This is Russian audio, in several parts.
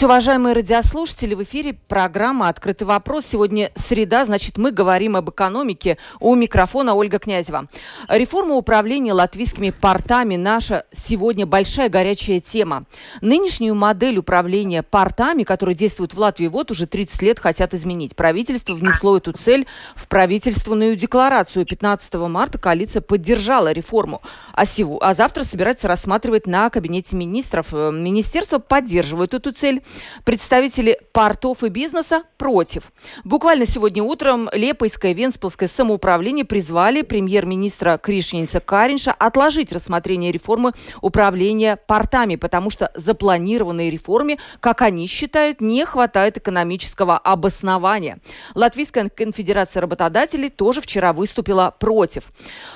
Здравствуйте, уважаемые радиослушатели. В эфире программа «Открытый вопрос». Сегодня среда, значит, мы говорим об экономике. У микрофона Ольга Князева. Реформа управления латвийскими портами – наша сегодня большая горячая тема. Нынешнюю модель управления портами, которая действует в Латвии вот уже 30 лет, хотят изменить. Правительство внесло эту цель в правительственную декларацию. 15 марта коалиция поддержала реформу. А, сего, а завтра собирается рассматривать на Кабинете министров. Э, министерство поддерживает эту цель Представители портов и бизнеса против. Буквально сегодня утром Лепойское Венспилское самоуправление призвали премьер-министра Кришница Каринша отложить рассмотрение реформы управления портами, потому что запланированной реформе, как они считают, не хватает экономического обоснования. Латвийская конфедерация работодателей тоже вчера выступила против.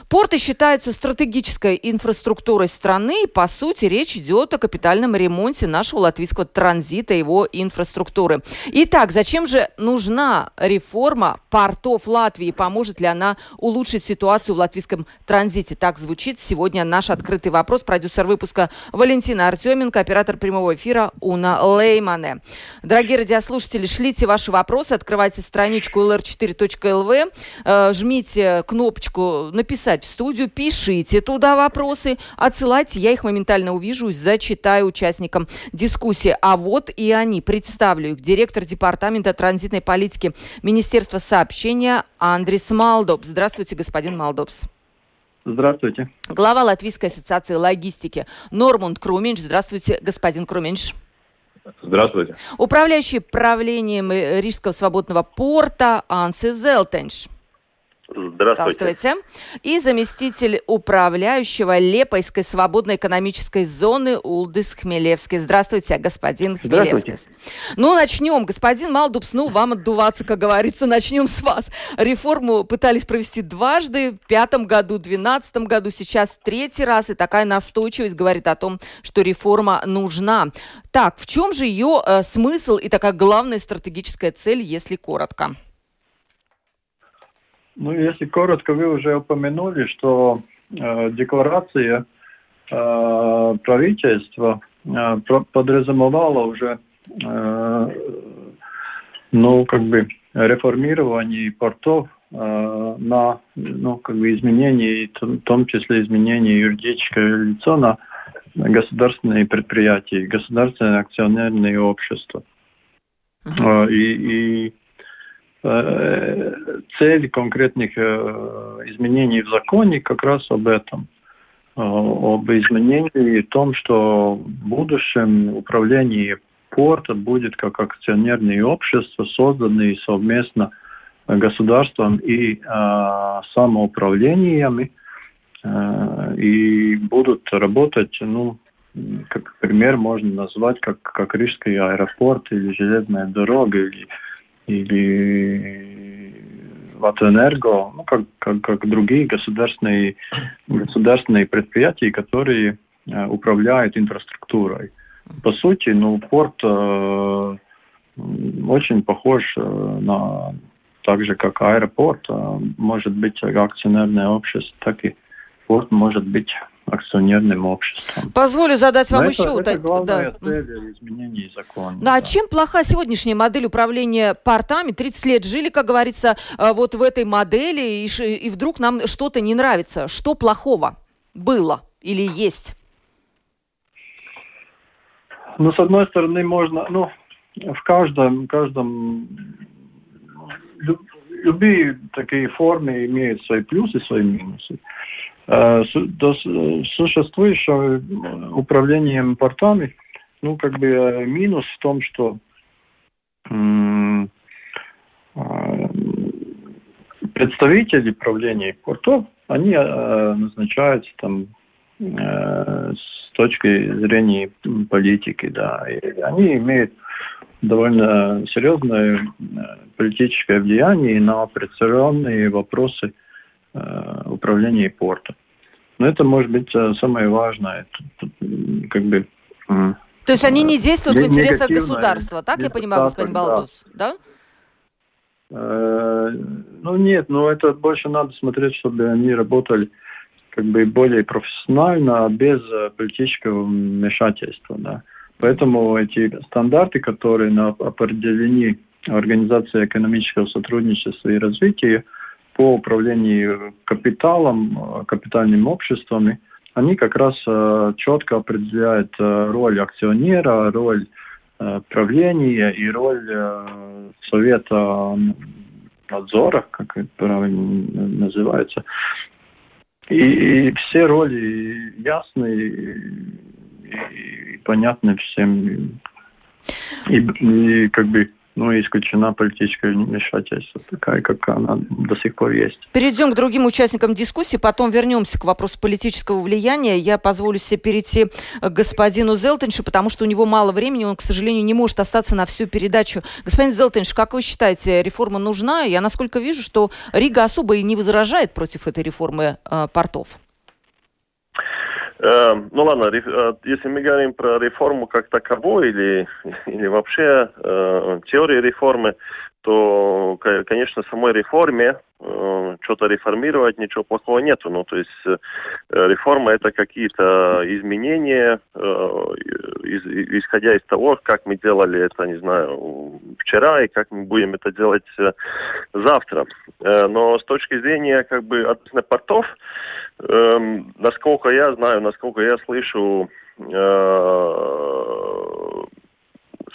Порты считаются стратегической инфраструктурой страны, и, по сути, речь идет о капитальном ремонте нашего латвийского транзита транзита его инфраструктуры. Итак, зачем же нужна реформа портов Латвии? Поможет ли она улучшить ситуацию в латвийском транзите? Так звучит сегодня наш открытый вопрос. Продюсер выпуска Валентина Артеменко, оператор прямого эфира Уна Леймане. Дорогие радиослушатели, шлите ваши вопросы, открывайте страничку lr4.lv, э, жмите кнопочку «Написать в студию», пишите туда вопросы, отсылайте, я их моментально увижу, зачитаю участникам дискуссии. А вот и они. Представлю их. Директор Департамента транзитной политики Министерства сообщения Андрис Малдобс. Здравствуйте, господин Малдобс. Здравствуйте. Глава Латвийской ассоциации логистики Нормунд Круменш. Здравствуйте, господин Круменш. Здравствуйте. Управляющий правлением Рижского свободного порта Анси Зелтенш. Здравствуйте. Здравствуйте. И заместитель управляющего Лепойской свободной экономической зоны Улдыс Хмелевский. Здравствуйте, господин Хмелевский. Ну, начнем. Господин Малдубс, ну, вам отдуваться, как говорится, начнем с вас. Реформу пытались провести дважды, в пятом году, в двенадцатом году, сейчас третий раз, и такая настойчивость говорит о том, что реформа нужна. Так, в чем же ее э, смысл и такая главная стратегическая цель, если коротко? Ну, если коротко, вы уже упомянули, что э, декларация э, правительства э, подразумевала уже, э, ну, как бы, реформирование портов э, на, ну, как бы, изменение, в том числе изменение юридического лица на государственные предприятия, государственные акционерные общества. Uh-huh. И, и цель конкретных э, изменений в законе как раз об этом. Э, об изменении в том, что в будущем управление порта будет как акционерное общество, созданное совместно государством и э, самоуправлениями, э, и будут работать, ну, как пример можно назвать, как, как Рижский аэропорт или железная дорога, или или Латвэнерго, ну, как, как, как другие государственные, государственные предприятия, которые э, управляют инфраструктурой. По сути, ну, порт э, очень похож э, на так же, как аэропорт, э, может быть акционерное общество, так и порт может быть акционерным обществом. Позволю задать вам Но еще... Это, это главная да. цель изменений закона. Да, да. А чем плоха сегодняшняя модель управления портами? 30 лет жили, как говорится, э, вот в этой модели, и, и вдруг нам что-то не нравится. Что плохого было или есть? Ну, с одной стороны, можно, ну, в каждом, каждом любые такие формы имеют свои плюсы, свои минусы. До существующего управлением портами, ну, как бы минус в том, что представители правления портов, они э, назначаются там э, с точки зрения политики, да, и они имеют довольно серьезное э, политическое влияние на операционные вопросы э, управления портом. Но это может быть э, самое важное, как бы. То есть они не действуют в интересах государства, так я понимаю, господин Балдус, да? да? Э, ну нет, но это больше надо смотреть, чтобы они работали как бы более профессионально, без э, политического вмешательства. Да. Поэтому эти стандарты, которые на определены Организацией экономического сотрудничества и развития по управлению капиталом, э, капитальными обществами, они как раз четко определяют роль акционера, роль Э, правления и роль э, совета надзора, как это правильно называется. И, и все роли ясны и, и понятны всем. И, и как бы ну, исключена политическое вмешательство, такая, как она до сих пор есть. Перейдем к другим участникам дискуссии, потом вернемся к вопросу политического влияния. Я позволю себе перейти к господину Зелтеншу, потому что у него мало времени, он, к сожалению, не может остаться на всю передачу. Господин Зелтенш, как вы считаете, реформа нужна? Я, насколько вижу, что Рига особо и не возражает против этой реформы э, портов. Э, ну ладно, э, если мы говорим про реформу как таковую или, или вообще э, теорию реформы, то, конечно, самой реформе э, что-то реформировать ничего плохого нету. Ну, то есть э, реформа это какие-то изменения, э, из, исходя из того, как мы делали это, не знаю, вчера и как мы будем это делать э, завтра. Э, но с точки зрения как бы портов, э, насколько я знаю, насколько я слышу, э,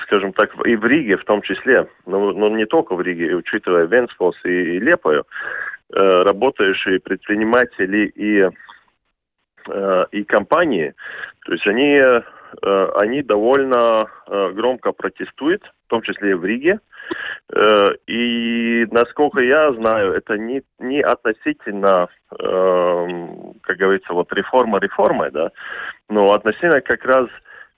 скажем так, и в Риге в том числе, но, но не только в Риге, учитывая Венспилс и, и Лепою, э, работающие предприниматели и, э, и компании, то есть они, э, они довольно э, громко протестуют, в том числе и в Риге, э, и насколько я знаю, это не, не относительно, э, как говорится, вот реформа реформой, да, но относительно как раз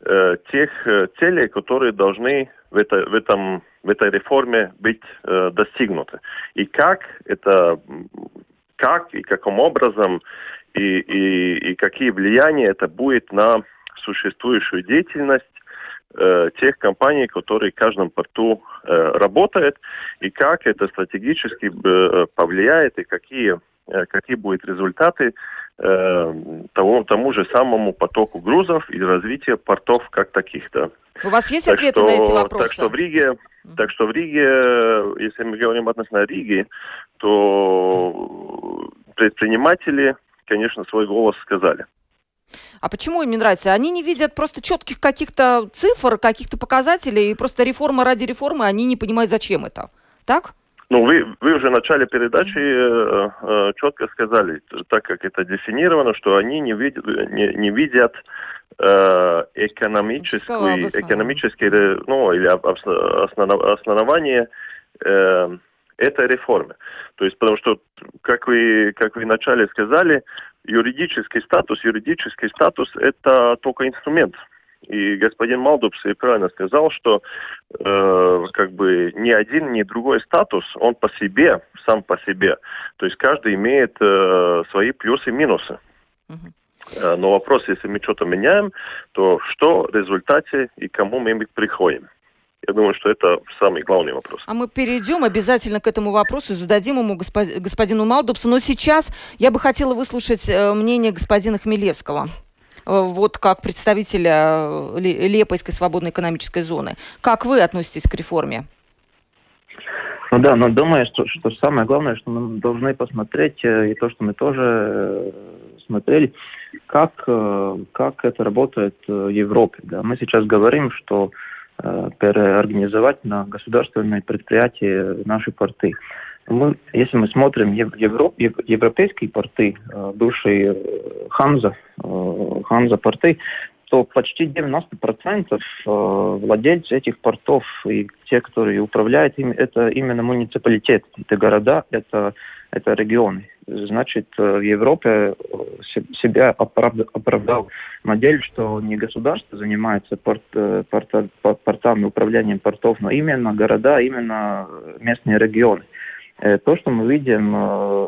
э, тех э, целей, которые должны в, это, в, этом, в этой реформе быть э, достигнуты. И как это, как и каким образом и, и, и какие влияния это будет на существующую деятельность тех компаний, которые в каждом порту э, работают, и как это стратегически э, повлияет, и какие, э, какие будут результаты э, тому, тому же самому потоку грузов и развития портов как таких, да. У вас есть так ответы что, на эти вопросы? Так что в Риге, так что в Риге, если мы говорим относительно Риги, то предприниматели, конечно, свой голос сказали. А почему им не нравится? Они не видят просто четких каких-то цифр, каких-то показателей, и просто реформа ради реформы, они не понимают, зачем это. Так? Ну, вы, вы уже в начале передачи э, э, четко сказали, так как это дефинировано, что они не видят, не, не видят э, экономическую, экономические, ну, или основание э, этой реформы. То есть, потому что, как вы, как вы вначале сказали, юридический статус, юридический статус – это только инструмент – и господин Малдупс и правильно сказал, что э, как бы ни один, ни другой статус, он по себе, сам по себе. То есть каждый имеет э, свои плюсы и минусы. Uh-huh. Но вопрос, если мы что-то меняем, то что в результате и кому мы приходим? Я думаю, что это самый главный вопрос. А мы перейдем обязательно к этому вопросу, зададим ему господину Малдупсу. Но сейчас я бы хотела выслушать э, мнение господина Хмелевского. Э, вот как представителя э, Лепойской свободной экономической зоны. Как вы относитесь к реформе? Ну да, но думаю, что, что самое главное, что мы должны посмотреть, и то, что мы тоже смотрели, как, как это работает в Европе. Да. Мы сейчас говорим, что переорганизовать на государственные предприятия наши порты. мы, если мы смотрим Евро, европейские порты, э, бывшие Ханза, Ханза порты, то почти 90% владельцев этих портов и те, которые управляют им, это именно муниципалитет, это города, это, это регионы. Значит, в Европе себя оправдал модель, что не государство занимается порт, порт, портами, управлением портов, но именно города, именно местные регионы. Э, то, что мы видим, э,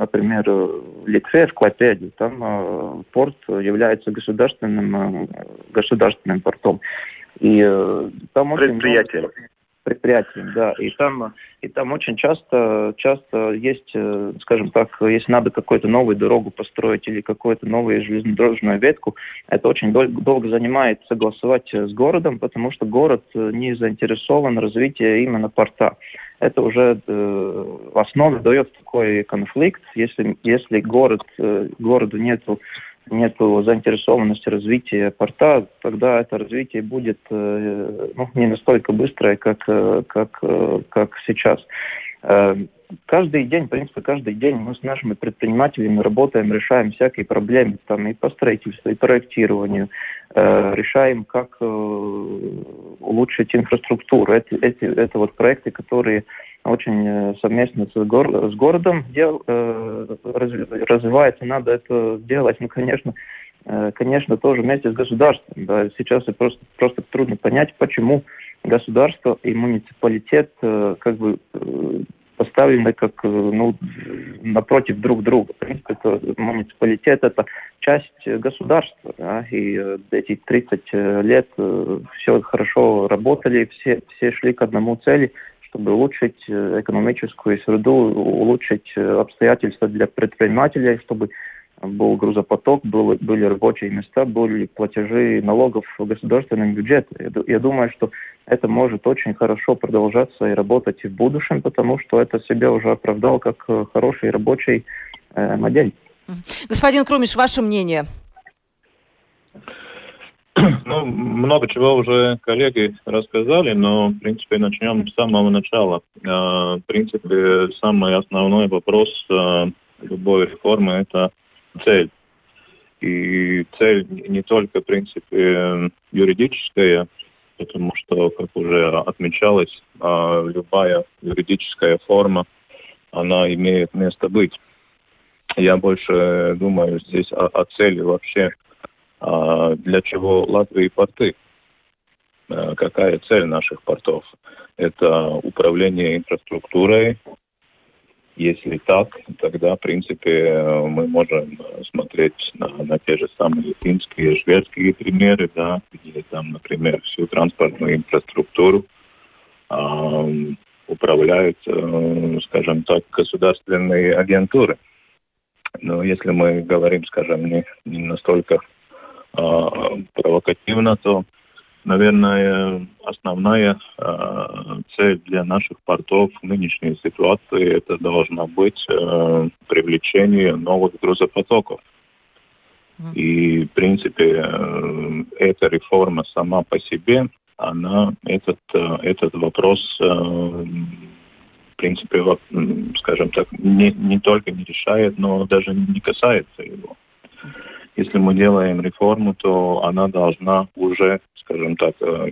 например, в Литве, в Клопеде, там э, порт является государственным, государственным портом. И там очень предприятием. Много предприятием, да, и там, и там очень часто, часто есть, скажем так, если надо какую-то новую дорогу построить или какую-то новую железнодорожную ветку, это очень дол- долго занимает согласовать с городом, потому что город не заинтересован в развитии именно порта это уже э, в основе дает такой конфликт. Если, если город, э, городу нету, нету заинтересованности развития порта, тогда это развитие будет э, ну, не настолько быстрое, как, как, как сейчас. Каждый день, в принципе, каждый день мы с нашими предпринимателями работаем, решаем всякие проблемы там и по строительству, и проектированию, э, решаем, как э, улучшить инфраструктуру. Эти, эти, это вот проекты, которые очень э, совместно с, гор, с городом дел, э, развивается, надо это делать, ну, конечно, э, конечно, тоже вместе с государством. Да. Сейчас просто, просто трудно понять, почему государство и муниципалитет э, как бы э, поставлены как э, ну, напротив друг друга. В принципе, это, муниципалитет – это часть государства. Да, и э, эти 30 э, лет все хорошо работали, все, все шли к одному цели, чтобы улучшить экономическую среду, улучшить обстоятельства для предпринимателей, чтобы был грузопоток, был, были рабочие места, были платежи налогов в государственный бюджет. Я, я думаю, что это может очень хорошо продолжаться и работать и в будущем, потому что это себя уже оправдал как э, хороший рабочий э, модель. Господин Крумиш, ваше мнение? Ну, много чего уже коллеги рассказали, но, в принципе, начнем с самого начала. Э, в принципе, самый основной вопрос э, любой реформы – это цель. И цель не только, в принципе, юридическая, потому что, как уже отмечалось, а, любая юридическая форма, она имеет место быть. Я больше думаю здесь о, о цели вообще, а, для чего Латвии порты. А, какая цель наших портов? Это управление инфраструктурой, если так, тогда, в принципе, мы можем смотреть на, на те же самые финские, шведские примеры, да, где там, например, всю транспортную инфраструктуру э, управляют, э, скажем так, государственные агентуры. Но если мы говорим, скажем, не, не настолько э, провокативно, то Наверное, основная э, цель для наших портов в нынешней ситуации это должна быть э, привлечение новых грузопотоков. И, в принципе, э, эта реформа сама по себе, она этот, э, этот вопрос, э, в принципе, скажем так, не, не только не решает, но даже не касается его. Если мы делаем реформу, то она должна уже скажем так, э,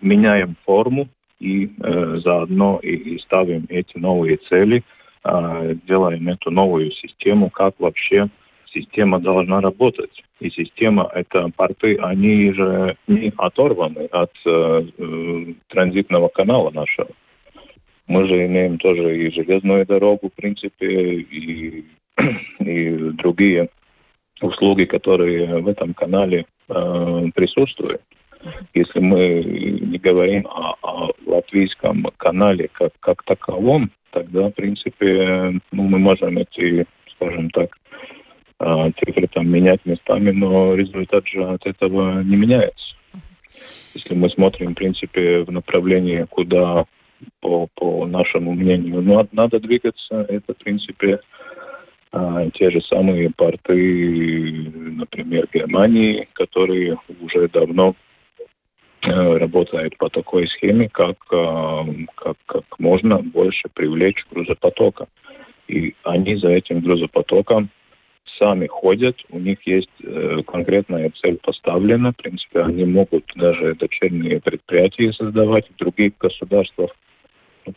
меняем форму и э, заодно и, ставим эти новые цели, э, делаем эту новую систему, как вообще система должна работать. И система, это порты, они же не оторваны от э, транзитного канала нашего. Мы же имеем тоже и железную дорогу, в принципе, и, и другие услуги, которые в этом канале э, присутствуют. Если мы не говорим о, о латвийском канале как, как таковом, тогда, в принципе, ну, мы можем эти, скажем так, а, цифры там менять местами, но результат же от этого не меняется. Если мы смотрим, в принципе, в направлении, куда, по, по нашему мнению, ну, надо двигаться, это, в принципе, те же самые порты, например, Германии, которые уже давно работает по такой схеме, как, как, как можно больше привлечь грузопотока. И они за этим грузопотоком сами ходят, у них есть э, конкретная цель поставлена. В принципе, они могут даже дочерние предприятия создавать в других государствах.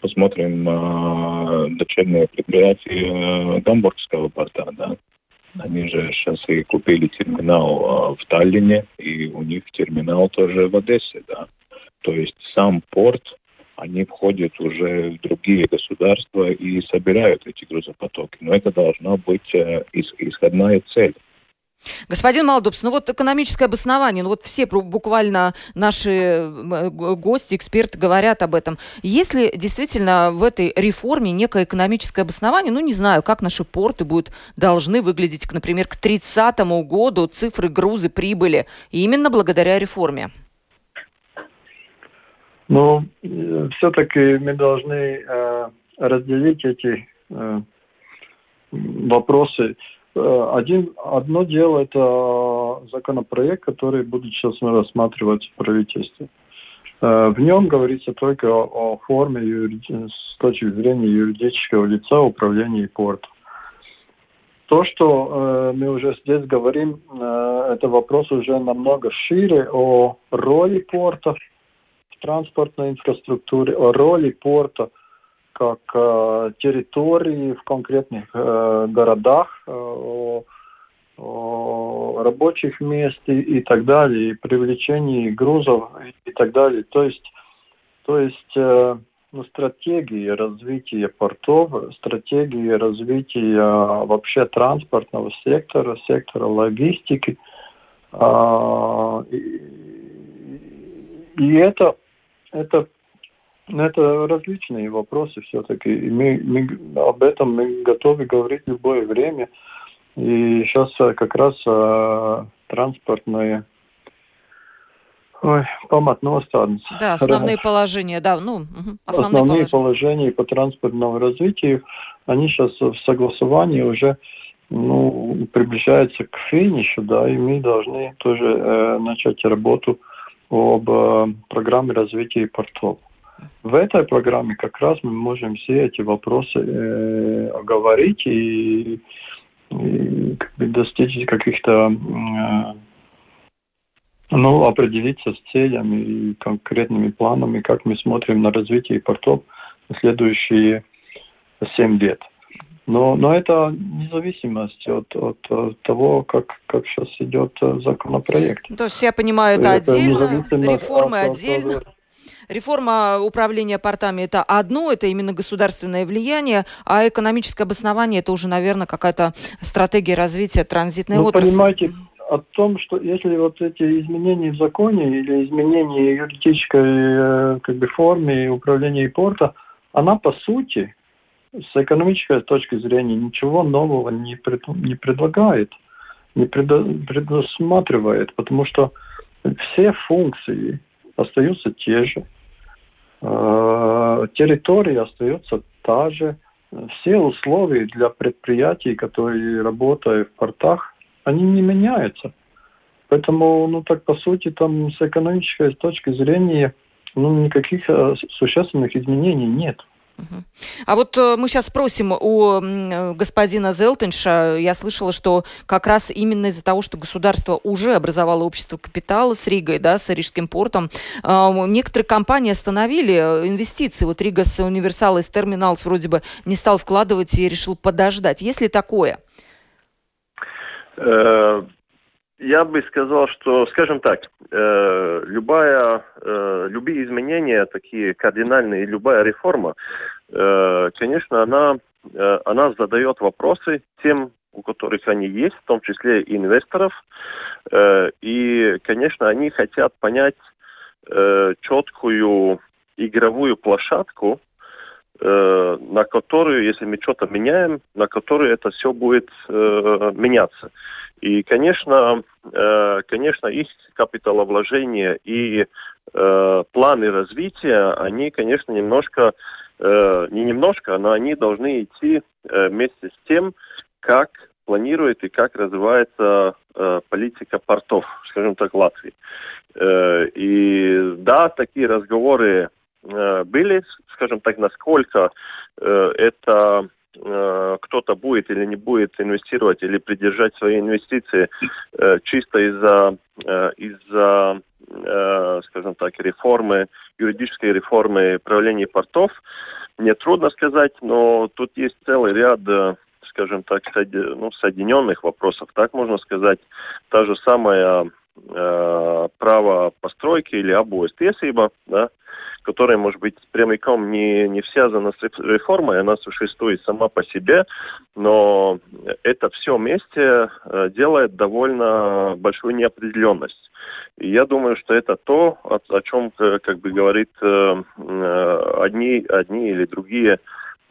Посмотрим э, дочерние предприятия э, Гамбургского порта, да. Они же сейчас и купили терминал э, в Таллине, и у них терминал тоже в Одессе, да. То есть сам порт они входят уже в другие государства и собирают эти грузопотоки. Но это должна быть э, исходная цель. Господин Малдубс, ну вот экономическое обоснование, ну вот все буквально наши э, гости, эксперты говорят об этом. Если действительно в этой реформе некое экономическое обоснование, ну не знаю, как наши порты будут, должны выглядеть, например, к 30 году цифры грузы прибыли, именно благодаря реформе. Но э, все-таки мы должны э, разделить эти э, вопросы. Э, один, одно дело это законопроект, который будет сейчас рассматривать в правительстве. Э, в нем говорится только о, форме с точки зрения юридического лица управления портом. То, что э, мы уже здесь говорим, э, это вопрос уже намного шире о роли портов, транспортной инфраструктуре, о роли порта как э, территории в конкретных э, городах, э, рабочих мест и, и так далее, и привлечении грузов и, так далее. То есть, то есть ну, стратегии развития портов, стратегии развития вообще транспортного сектора, сектора логистики. И, и это это, это различные вопросы все-таки. Мы, мы, об этом мы готовы говорить в любое время. И сейчас э, как раз а, транспортное Ой, паматностādnes. Да, основные Раз... положения, да, ну, угу, основные, основные положения. положения по транспортному развитию, они сейчас в согласовании уже ну, приближаются к финишу, да, и мы должны тоже э, начать работу об э, программе развития портов. В этой программе как раз мы можем все эти вопросы э, оговорить и, и как бы достичь каких-то э, ну, определиться с целями и конкретными планами, как мы смотрим на развитие портов в следующие семь лет. Но, но это независимость от, от, от того, как, как сейчас идет э, законопроект. То есть я понимаю, это, это отдельно, реформы от, отдельно. От, Реформа управления портами – это одно, это именно государственное влияние, а экономическое обоснование – это уже, наверное, какая-то стратегия развития транзитной ну, отрасли. понимаете, о том, что если вот эти изменения в законе или изменения юридической э, как бы, форме управления порта, она по сути с экономической точки зрения ничего нового не, пред, не предлагает, не предо, предусматривает, потому что все функции остаются те же, территория остается та же, все условия для предприятий, которые работают в портах, они не меняются. Поэтому, ну так по сути, там с экономической точки зрения, ну никаких э, существенных изменений нет. А вот э, мы сейчас спросим у э, господина Зелтенша. Я слышала, что как раз именно из-за того, что государство уже образовало общество капитала с Ригой, да, с Рижским портом, э, некоторые компании остановили инвестиции. Вот Ригас Универсал из Терминалс вроде бы не стал вкладывать и решил подождать. Есть ли такое? Я бы сказал, что, скажем так, э, любая, э, любые изменения, такие кардинальные, любая реформа, э, конечно, она, э, она задает вопросы тем, у которых они есть, в том числе и инвесторов. Э, и, конечно, они хотят понять э, четкую игровую площадку, э, на которую, если мы что-то меняем, на которую это все будет э, меняться. И, конечно, э, конечно, их капиталовложения и э, планы развития, они, конечно, немножко, э, не немножко, но они должны идти вместе с тем, как планирует и как развивается э, политика портов, скажем так, Латвии. Э, и да, такие разговоры э, были, скажем так, насколько э, это э, кто-то будет или не будет инвестировать или придержать свои инвестиции э, чисто из-за э, из-за э, скажем так реформы юридической реформы правления портов мне трудно сказать но тут есть целый ряд э, скажем так, ну, соединенных вопросов, так можно сказать. Та же самая э, право постройки или обои tiesība, да, которая, может быть, прямиком не, не связана с реформой, она существует сама по себе, но это все вместе э, делает довольно большую неопределенность. И я думаю, что это то, о, о чем, э, как бы говорит, э, одни, одни или другие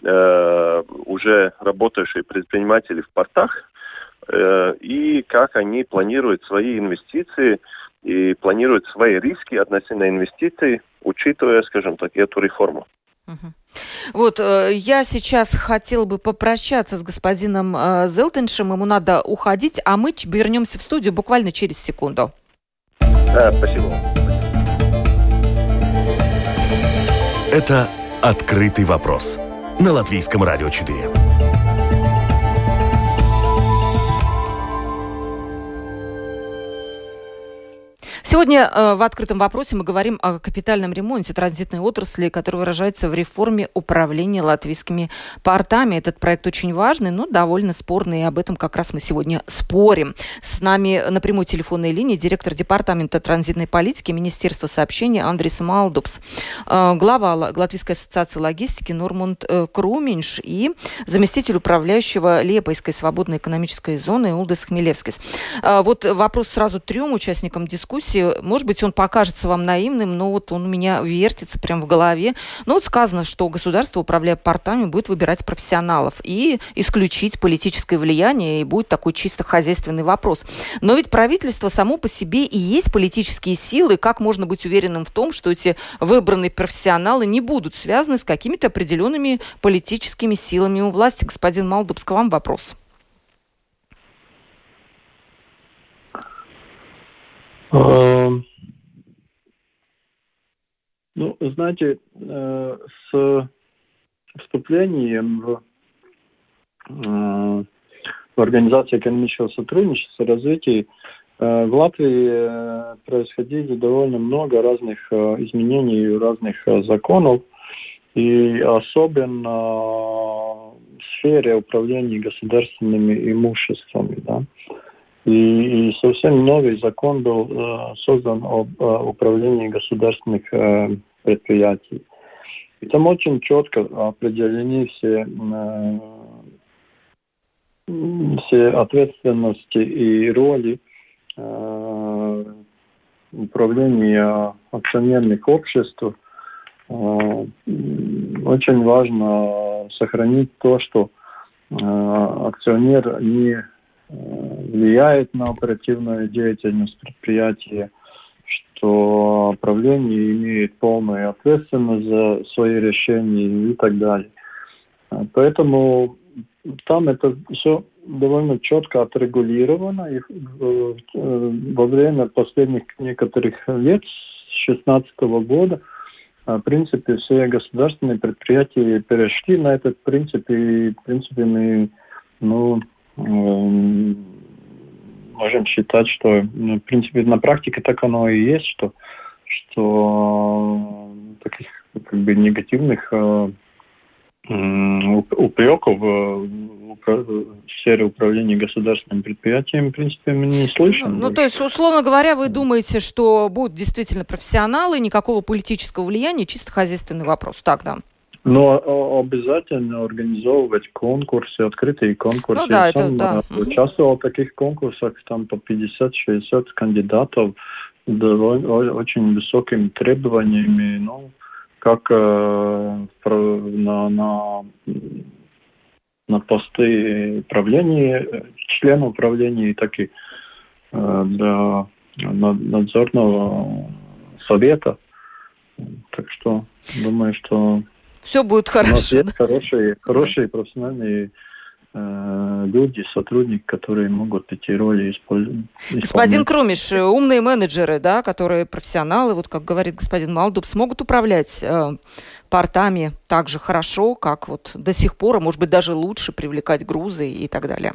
э, уже работающие предприниматели в портах э, и как они планируют свои инвестиции и планируют свои риски относительно инвестиций, учитывая, скажем так, эту реформу. Вот, э, я сейчас хотела бы попрощаться с господином э, Зелтеншем, ему надо уходить, а мы вернемся в студию буквально через секунду. Да, спасибо. Это «Открытый вопрос» на Латвийском радио 4. Сегодня э, в открытом вопросе мы говорим о капитальном ремонте транзитной отрасли, который выражается в реформе управления латвийскими портами. Этот проект очень важный, но довольно спорный, и об этом как раз мы сегодня спорим. С нами на прямой телефонной линии директор департамента транзитной политики Министерства сообщения Андрис Малдупс, э, глава Латвийской ассоциации логистики Нормунд э, Круминш и заместитель управляющего Лепойской свободной экономической зоны Улдес Хмелевскис. Вот вопрос сразу трем участникам дискуссии слушайте, может быть, он покажется вам наивным, но вот он у меня вертится прямо в голове. Но вот сказано, что государство, управляя портами, будет выбирать профессионалов и исключить политическое влияние, и будет такой чисто хозяйственный вопрос. Но ведь правительство само по себе и есть политические силы. Как можно быть уверенным в том, что эти выбранные профессионалы не будут связаны с какими-то определенными политическими силами у власти? Господин Малдубск, вам вопрос. Ну, знаете, э, с вступлением в, э, в Организацию экономического сотрудничества и развития э, в Латвии происходили довольно много разных изменений, разных законов, и особенно в сфере управления государственными имуществами. Да. И, и совсем новый закон был э, создан об э, управлении государственных э, предприятий. И там очень четко определены все, э, все ответственности и роли э, управления акционерных обществ. Э, очень важно сохранить то, что э, акционер не влияет на оперативную деятельность предприятия, что правление имеет полную ответственность за свои решения и так далее. Поэтому там это все довольно четко отрегулировано. И э, во время последних некоторых лет, с 2016 года, в принципе, все государственные предприятия перешли на этот принцип, и, в принципе, мы ну, можем считать, что, ну, в принципе, на практике так оно и есть, что, что таких как бы негативных э, упреков в сфере управления государственным предприятием, в принципе, мы не слышим. Ну, ну, то есть, условно говоря, вы думаете, что будут действительно профессионалы, никакого политического влияния, чисто хозяйственный вопрос, так, да? Но обязательно организовывать конкурсы, открытые конкурсы. Ну, да, Я это, да. участвовал в таких конкурсах, там по 50-60 кандидатов, довольно, очень высокими требованиями, ну, как э, на, на, на посты правления, члена управления, так и э, для надзорного совета. Так что думаю, что все будет хорошо. У нас есть хорошие, хорошие профессиональные э, люди, сотрудники, которые могут эти роли использовать. Господин Крумиш, э, умные менеджеры, да, которые профессионалы, вот как говорит господин Малдуб, смогут управлять э, портами так же хорошо, как вот до сих пор, а может быть даже лучше привлекать грузы и так далее?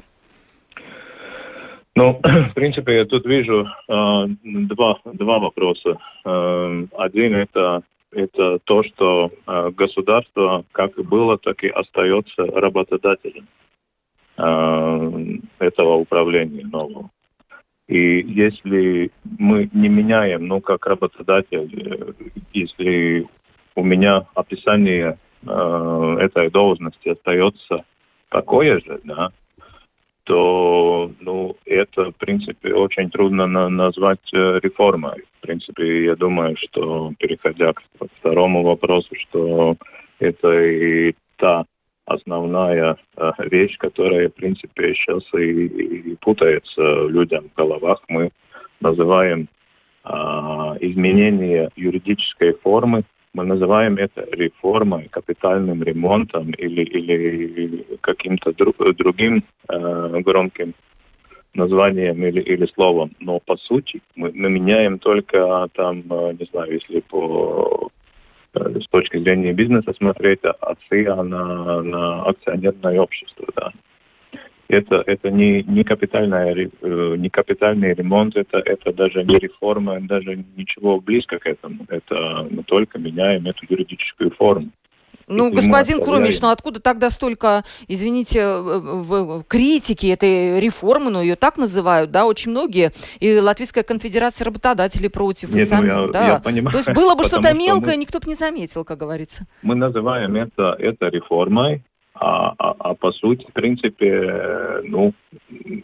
Ну, в принципе, я тут вижу э, два, два вопроса. Э, один это это то, что э, государство, как и было, так и остается работодателем э, этого управления нового. И если мы не меняем, ну, как работодатель, э, если у меня описание э, этой должности остается такое же, да, то ну, это, в принципе, очень трудно на назвать э, реформой. В принципе, я думаю, что, переходя к второму вопросу, что это и та основная э, вещь, которая, в принципе, сейчас и, и путается людям в головах. Мы называем э, изменение юридической формы мы называем это реформой, капитальным ремонтом или, или каким-то друг, другим э, громким названием или, или словом. Но по сути мы, мы меняем только там, э, не знаю, если по э, с точки зрения бизнеса смотреть, отцы на, на акционерное общество, да это, это не, не, капитальная, э, не капитальный ремонт, это, это даже не реформа, даже ничего близко к этому. Это мы только меняем эту юридическую форму. Ну, и господин Крумич, ну откуда тогда столько, извините, в критики этой реформы, ну ее так называют, да, очень многие, и Латвийская конфедерация работодателей против, Нет, и сами, ну, я, да. Я понимаю, То есть было бы что-то мелкое, мы, никто бы не заметил, как говорится. Мы называем это, это реформой, а, а, а по сути, в принципе, ну,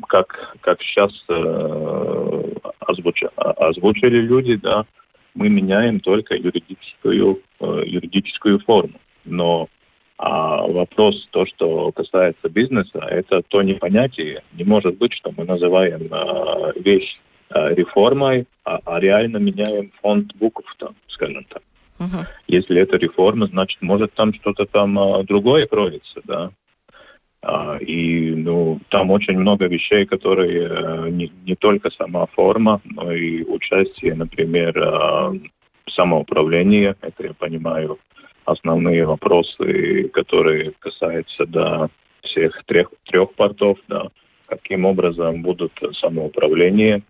как, как сейчас э, озвуч, озвучили люди, да, мы меняем только юридическую, э, юридическую форму. Но а вопрос, то, что касается бизнеса, это то непонятие. Не может быть, что мы называем э, вещь э, реформой, а, а реально меняем фонд букв, там, скажем так. Угу. Если это реформа, значит, может там что-то там а, другое кроется, да. А, и ну, там очень много вещей, которые а, не, не только сама форма, но и участие, например, а, самоуправление. Это я понимаю основные вопросы, которые касаются да, всех трех, трех портов, да, каким образом будут самоуправление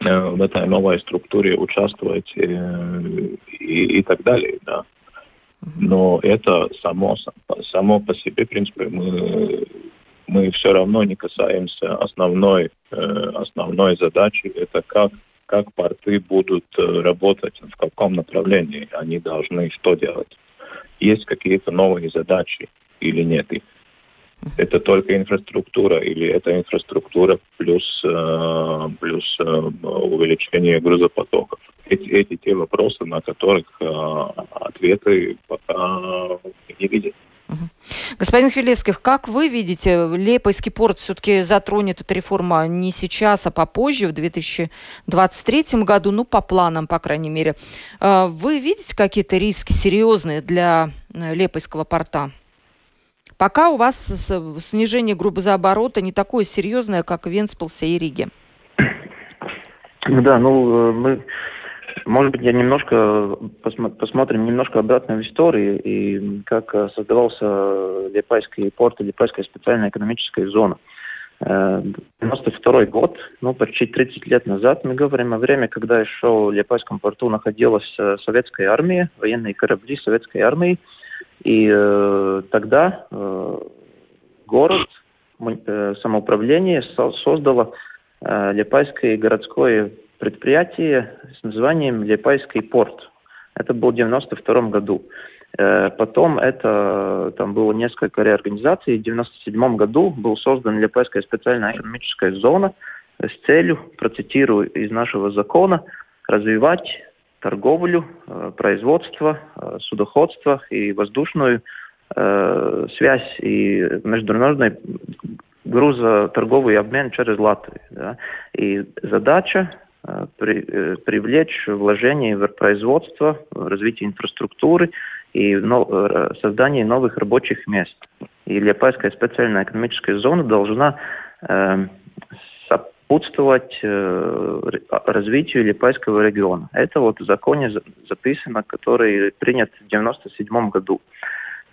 в этой новой структуре участвовать э, и, и так далее, да. Но это само, само по себе, в принципе, мы, мы все равно не касаемся основной, э, основной задачи, это как, как порты будут работать, в каком направлении они должны что делать. Есть какие-то новые задачи или нет их это только инфраструктура или это инфраструктура плюс, э, плюс э, увеличение грузопотоков. Эти, эти те вопросы, на которых э, ответы пока не видят. Господин Хелеских, как вы видите, Лепойский порт все-таки затронет эта реформа не сейчас, а попозже, в 2023 году, ну, по планам, по крайней мере. Вы видите какие-то риски серьезные для Лепойского порта? Пока у вас снижение грубозаоборота не такое серьезное, как в Венспилсе и Риге. Да, ну, э, мы, может быть, я немножко посмотрим немножко обратно в историю и как э, создавался Лепайский порт и Лепайская специальная экономическая зона. 92 э, год, ну, почти 30 лет назад, мы говорим о время, когда еще в Лепайском порту находилась советская армия, военные корабли советской армии, и э, тогда э, город, э, самоуправление со создало э, Лепайское городское предприятие с названием Лепайский порт. Это было в 92 году. Э, потом это, там было несколько реорганизаций. В 97 году был создан Лепайская специальная экономическая зона с целью, процитирую из нашего закона, развивать торговлю, э, производство, э, судоходство и воздушную э, связь и международный грузоторговый обмен через Латвию. Да. И задача при, привлечь вложения в производство, развитие инфраструктуры и создание новых рабочих мест. И Лепайская специальная экономическая зона должна сопутствовать э, развитию Липайского региона. Это вот в законе записано, который принят в 1997 году.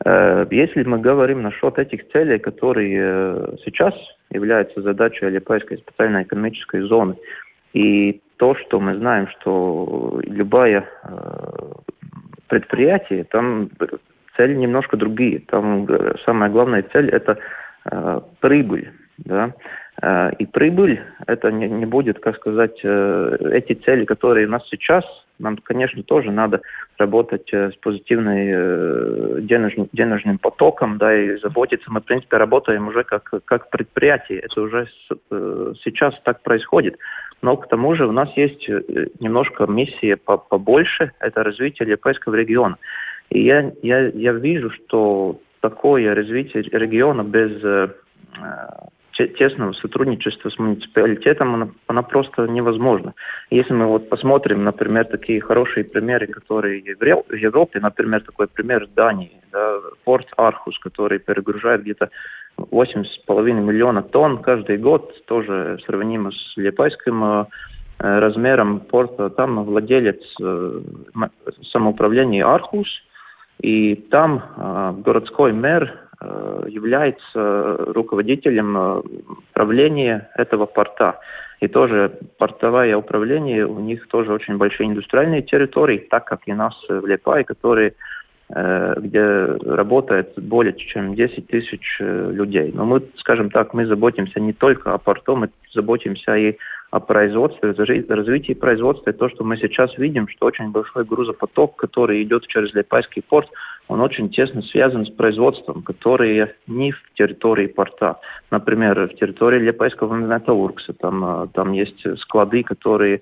Э, если мы говорим насчет этих целей, которые э, сейчас являются задачей Липайской специальной экономической зоны, и то, что мы знаем, что любое предприятие, там цели немножко другие. Там самая главная цель – это прибыль. Да? Э, и прибыль, это не, не будет, как сказать, э, эти цели, которые у нас сейчас, нам, конечно, тоже надо работать э, с позитивным денежным, денежным потоком, да, и заботиться. Мы, в принципе, работаем уже как, как предприятие. Это уже сейчас так происходит. Но к тому же у нас есть немножко миссия побольше, это развитие Лепейского региона. И я, я, я вижу, что такое развитие региона без тесного сотрудничества с муниципалитетом, она, она просто невозможна. Если мы вот посмотрим, например, такие хорошие примеры, которые в Европе, например, такой пример Дании, да, порт Архус, который перегружает где-то 8,5 миллиона тонн каждый год, тоже сравнимо с Лепайским э, размером порта. Там владелец э, самоуправления Архус, и там э, городской мэр является руководителем э, правления этого порта. И тоже портовое управление, у них тоже очень большие индустриальные территории, так как и нас в Лепае, которые э, где работает более чем 10 тысяч людей. Но мы, скажем так, мы заботимся не только о порту, мы заботимся и о производстве, развитии производства. И то, что мы сейчас видим, что очень большой грузопоток, который идет через Лепайский порт, он очень тесно связан с производством, которые не в территории порта. Например, в территории Лепайского металлургса, там, а, там есть склады, которые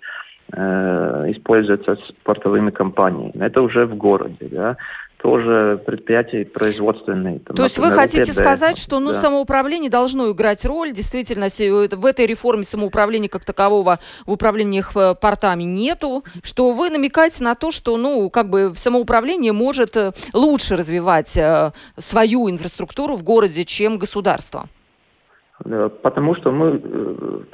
э, используются с портовыми компаниями. Это уже в городе. Да? Тоже предприятия производственные. Там, То есть вы хотите УТД, сказать, что ну, да. самоуправление должно играть роль, действительно, в этой реформе самоуправления как такового в управлении э, портами нету, что вы намекаете на то, что ну, как бы самоуправление может э, лучше развивать э, свою инфраструктуру в городе, чем государство? Потому что мы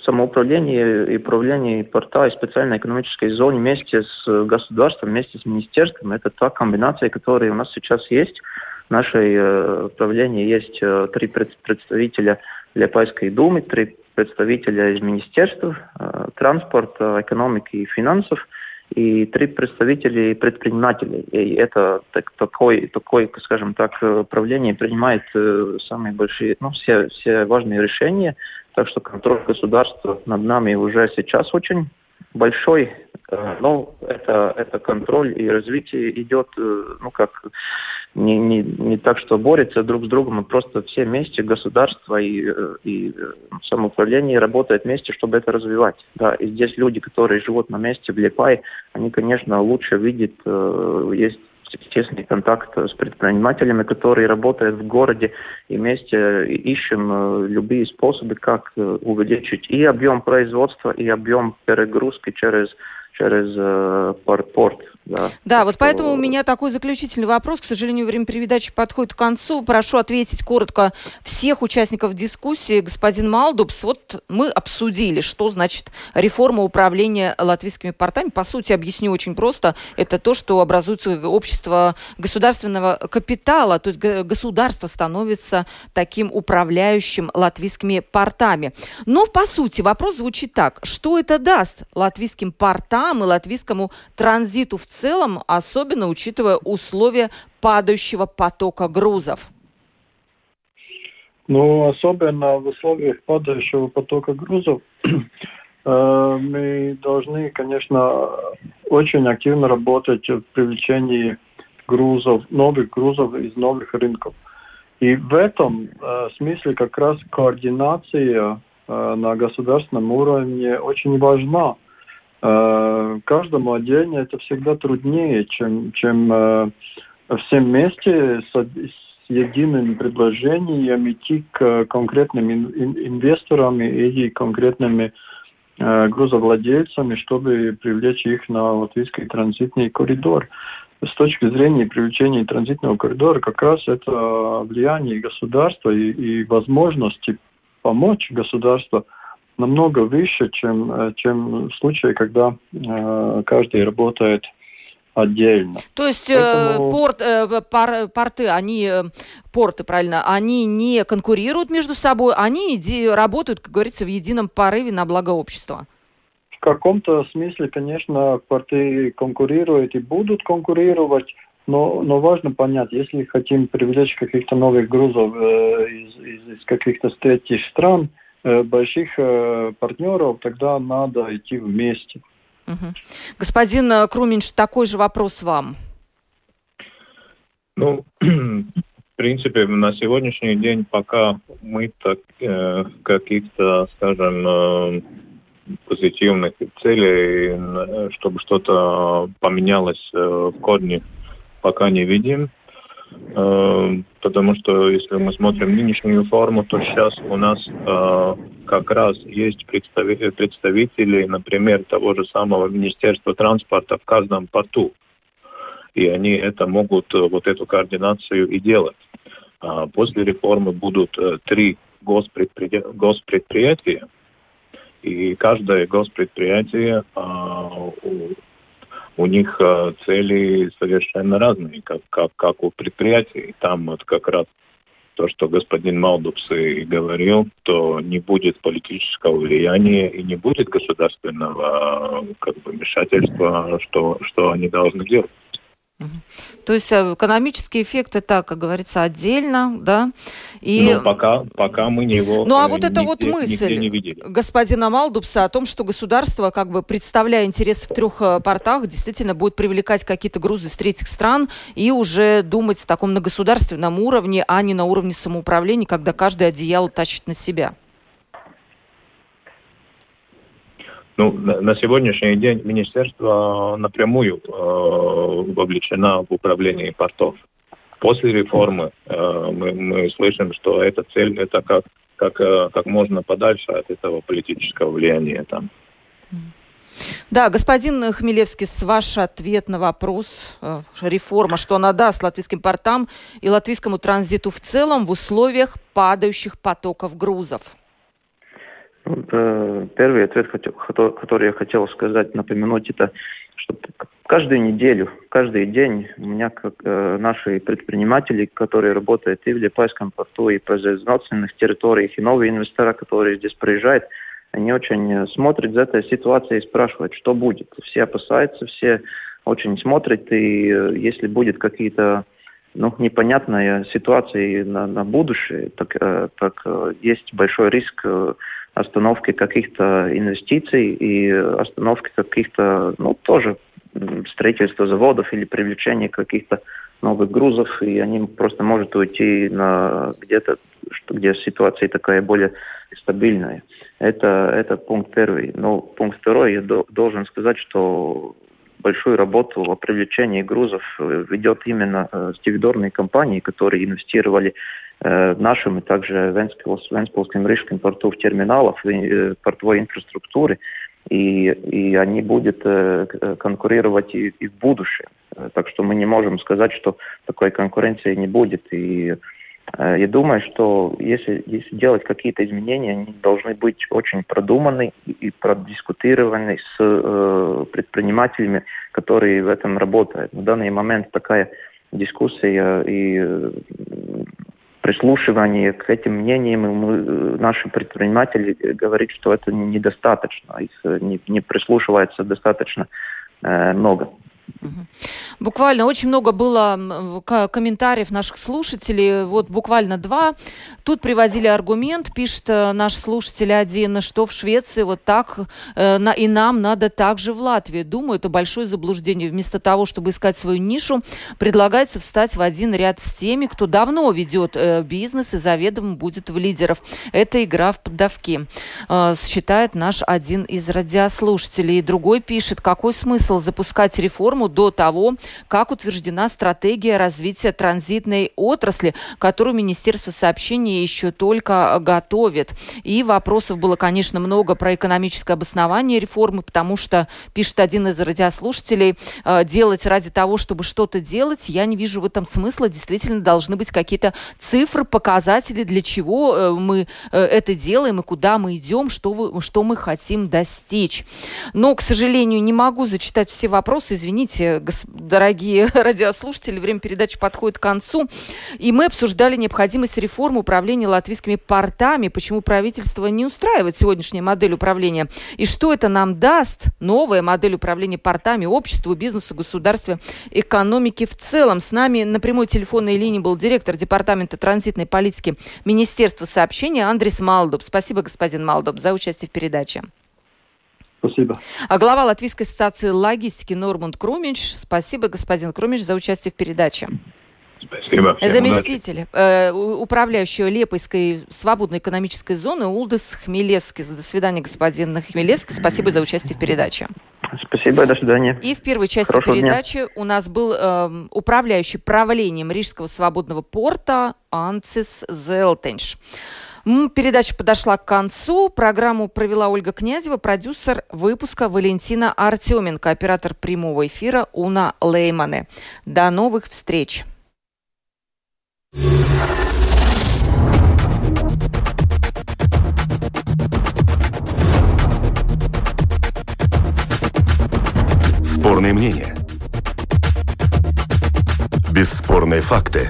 самоуправление и управление порта и специальной экономической зоне вместе с государством, вместе с министерством, это та комбинация, которая у нас сейчас есть. В нашей э, правлении есть э, три представителя Лепайской думы, три представителя из министерства э, транспорта, экономики и финансов – и три представителей предпринимателей. И это так, такой, такой, скажем так, правление принимает э, самые большие, ну, все, все важные решения. Так что контроль государства над нами уже сейчас очень большой, э, но это, это контроль и развитие идет, э, ну, как не, не, не так, что борются друг с другом, а просто все вместе, государство и, э, и э, самоуправление работают вместе, чтобы это развивать. Да, и здесь люди, которые живут на месте в Лепай, они, конечно, лучше видят, э, есть тесный контакт с предпринимателями, которые работают в городе, и вместе ищем любые способы, как увеличить и объем производства, и объем перегрузки через через э, порт. Да, да вот что... поэтому у меня такой заключительный вопрос. К сожалению, время передачи подходит к концу. Прошу ответить коротко всех участников дискуссии. Господин Малдубс, вот мы обсудили, что значит реформа управления латвийскими портами. По сути, объясню очень просто. Это то, что образуется общество государственного капитала, то есть государство становится таким управляющим латвийскими портами. Но, по сути, вопрос звучит так. Что это даст латвийским портам и латвийскому транзиту в целом, особенно учитывая условия падающего потока грузов? Ну, особенно в условиях падающего потока грузов э, мы должны, конечно, очень активно работать в привлечении грузов, новых грузов из новых рынков. И в этом э, смысле как раз координация э, на государственном уровне очень важна. Э, каждому отдельно это всегда труднее, чем, чем э, всем вместе с, с единым предложением идти к конкретным инвесторам и конкретными э, грузовладельцами, чтобы привлечь их на латвийский транзитный коридор. с точки зрения привлечения транзитного коридора как раз это влияние государства и, и возможности помочь государству намного выше, чем, э, чем в случае, когда э, каждый работает отдельно. То есть э, Поэтому... порт, э, пор, порты, они, э, порты, правильно, они не конкурируют между собой, они иди, работают, как говорится, в едином порыве на благо общества. В каком-то смысле, конечно, порты конкурируют и будут конкурировать, но, но важно понять, если хотим привлечь каких-то новых грузов э, из, из, из каких-то третьих стран, больших э, партнеров, тогда надо идти вместе. Угу. Господин э, Круминш, такой же вопрос вам. Ну, в принципе, на сегодняшний день, пока мы так э, каких-то, скажем, э, позитивных целей, чтобы что-то поменялось э, в корне, пока не видим. Эм, потому что если мы смотрим нынешнюю форму, то сейчас у нас э, как раз есть представители, например, того же самого Министерства транспорта в каждом порту. И они это могут, э, вот эту координацию и делать. А после реформы будут э, три госпредприятия, и каждое госпредприятие у них э, цели совершенно разные, как, как, как у предприятий. Там вот как раз то, что господин Малдупс и говорил, то не будет политического влияния и не будет государственного как бы, вмешательства, что, что они должны делать. То есть э, экономический эффект это, как говорится, отдельно, да? И... Ну, пока, пока мы не его Ну, а вот эта вот мысль не видели. господина Малдупса о том, что государство, как бы представляя интерес в трех э, портах, действительно будет привлекать какие-то грузы с третьих стран и уже думать в таком на государственном уровне, а не на уровне самоуправления, когда каждый одеяло тащит на себя. Ну, на сегодняшний день министерство напрямую э, вовлечено в управление портов. После реформы э, мы, мы слышим, что эта цель это как, как, э, как можно подальше от этого политического влияния там. Да, господин Хмелевский, ваш ответ на вопрос э, реформа, что она даст латвийским портам и латвийскому транзиту в целом в условиях падающих потоков грузов? Э, первый ответ, который я хотел сказать, напомянуть, это что каждую неделю, каждый день у меня как э, наши предприниматели, которые работают и в Липайском порту, и по производственных территориях, и новые инвесторы, которые здесь приезжают, они очень смотрят за этой ситуацией и спрашивают, что будет. Все опасаются, все очень смотрят, и э, если будет какие-то ну, непонятные ситуации на, на будущее, так, э, так э, есть большой риск э, остановки каких-то инвестиций и остановки каких-то, ну, тоже строительства заводов или привлечения каких-то новых грузов, и они просто могут уйти на где-то, где ситуация такая более стабильная. Это, это пункт первый. Но пункт второй, я до, должен сказать, что большую работу о привлечении грузов ведет именно э, стивидорные компании, которые инвестировали Э, нашим и также Венспилс, Венспилским Рижским порту в терминалах, в э, портовой инфраструктуре, и, и они будут э, конкурировать и, и в будущем. Так что мы не можем сказать, что такой конкуренции не будет. И я думаю, что если, если делать какие-то изменения, они должны быть очень продуманы и продискутированы с э, предпринимателями, которые в этом работают. На данный момент такая дискуссия и прислушивание к этим мнениям, мы, э, наши предприниматели говорят, что это недостаточно, их э, не, не прислушивается достаточно э, много. Буквально очень много было комментариев наших слушателей, вот буквально два. Тут приводили аргумент, пишет э, наш слушатель один, что в Швеции вот так э, и нам надо также в Латвии. Думаю, это большое заблуждение. Вместо того, чтобы искать свою нишу, предлагается встать в один ряд с теми, кто давно ведет э, бизнес и заведомо будет в лидеров. Это игра в поддавки, считает наш один из радиослушателей. И другой пишет, какой смысл запускать реформу до того, как утверждена стратегия развития транзитной отрасли, которую Министерство сообщения еще только готовит. И вопросов было, конечно, много про экономическое обоснование реформы, потому что, пишет один из радиослушателей, э, делать ради того, чтобы что-то делать, я не вижу в этом смысла. Действительно, должны быть какие-то цифры, показатели, для чего э, мы э, это делаем и куда мы идем, что, вы, что мы хотим достичь. Но, к сожалению, не могу зачитать все вопросы. Извините, дорогие радиослушатели, время передачи подходит к концу. И мы обсуждали необходимость реформы управления латвийскими портами, почему правительство не устраивает сегодняшняя модель управления, и что это нам даст, новая модель управления портами, обществу, бизнесу, государству, экономике в целом. С нами на прямой телефонной линии был директор Департамента транзитной политики Министерства сообщения Андрис Малдуб. Спасибо, господин Малдуб, за участие в передаче. Спасибо. А глава Латвийской ассоциации логистики Нормунд Крумич. Спасибо, господин Крумич, за участие в передаче. Спасибо. Заместитель э, управляющего Лепойской свободной экономической зоны Улдес Хмелевский. До свидания, господин Хмелевский. Спасибо за участие в передаче. Спасибо, до свидания. И в первой части Хорошего передачи дня. у нас был э, управляющий правлением Рижского свободного порта Анцис Зелтенш. Передача подошла к концу. Программу провела Ольга Князева, продюсер выпуска Валентина Артеменко, оператор прямого эфира Уна Леймане. До новых встреч! Спорные мнения. Бесспорные факты.